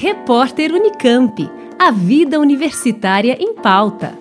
Repórter Unicamp. A vida universitária em pauta.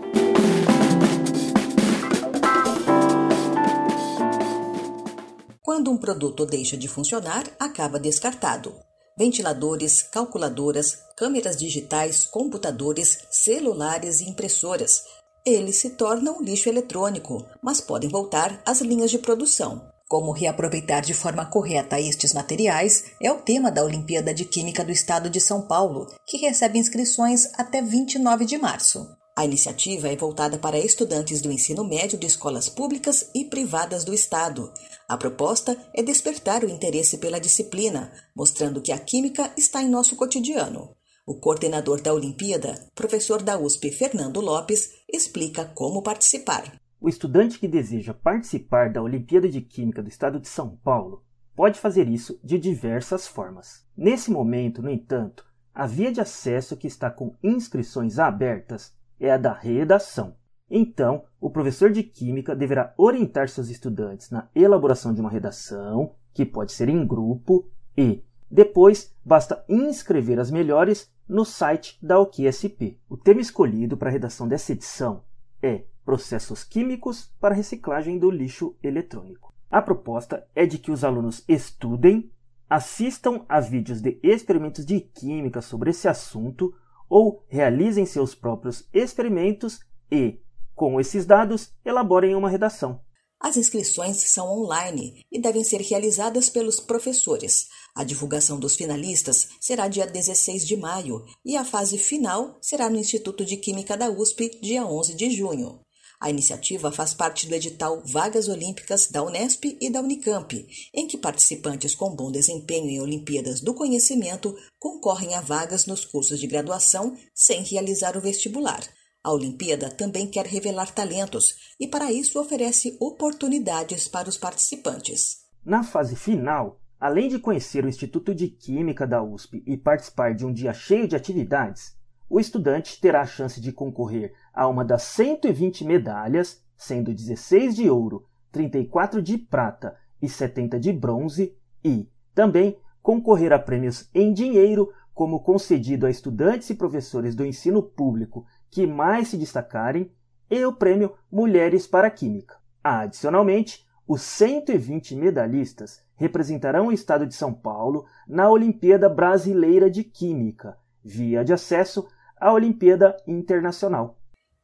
Quando um produto deixa de funcionar, acaba descartado. Ventiladores, calculadoras, câmeras digitais, computadores, celulares e impressoras. Eles se tornam lixo eletrônico, mas podem voltar às linhas de produção. Como reaproveitar de forma correta estes materiais é o tema da Olimpíada de Química do Estado de São Paulo, que recebe inscrições até 29 de março. A iniciativa é voltada para estudantes do ensino médio de escolas públicas e privadas do Estado. A proposta é despertar o interesse pela disciplina, mostrando que a química está em nosso cotidiano. O coordenador da Olimpíada, professor da USP Fernando Lopes, explica como participar. O estudante que deseja participar da Olimpíada de Química do Estado de São Paulo pode fazer isso de diversas formas. Nesse momento, no entanto, a via de acesso que está com inscrições abertas é a da redação. Então, o professor de Química deverá orientar seus estudantes na elaboração de uma redação, que pode ser em grupo, e depois basta inscrever as melhores no site da OQSP. O tema escolhido para a redação dessa edição é processos químicos para reciclagem do lixo eletrônico. A proposta é de que os alunos estudem, assistam a vídeos de experimentos de química sobre esse assunto ou realizem seus próprios experimentos e, com esses dados, elaborem uma redação. As inscrições são online e devem ser realizadas pelos professores. A divulgação dos finalistas será dia 16 de maio e a fase final será no Instituto de Química da USP, dia 11 de junho. A iniciativa faz parte do edital Vagas Olímpicas da Unesp e da Unicamp, em que participantes com bom desempenho em Olimpíadas do Conhecimento concorrem a vagas nos cursos de graduação sem realizar o vestibular. A Olimpíada também quer revelar talentos e, para isso, oferece oportunidades para os participantes. Na fase final, além de conhecer o Instituto de Química da USP e participar de um dia cheio de atividades, o estudante terá a chance de concorrer a uma das 120 medalhas, sendo 16 de ouro, 34 de prata e 70 de bronze, e também concorrer a prêmios em dinheiro, como concedido a estudantes e professores do ensino público que mais se destacarem, e o prêmio Mulheres para a Química. Adicionalmente, os 120 medalhistas representarão o estado de São Paulo na Olimpíada Brasileira de Química, via de acesso a Olimpíada Internacional.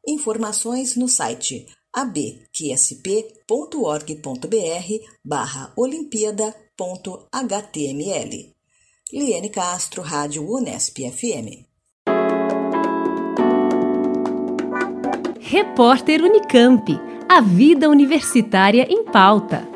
Informações no site abqsp.org.br barra olimpíada.html. Liane Castro, Rádio Unesp FM. Repórter Unicamp. A vida universitária em pauta.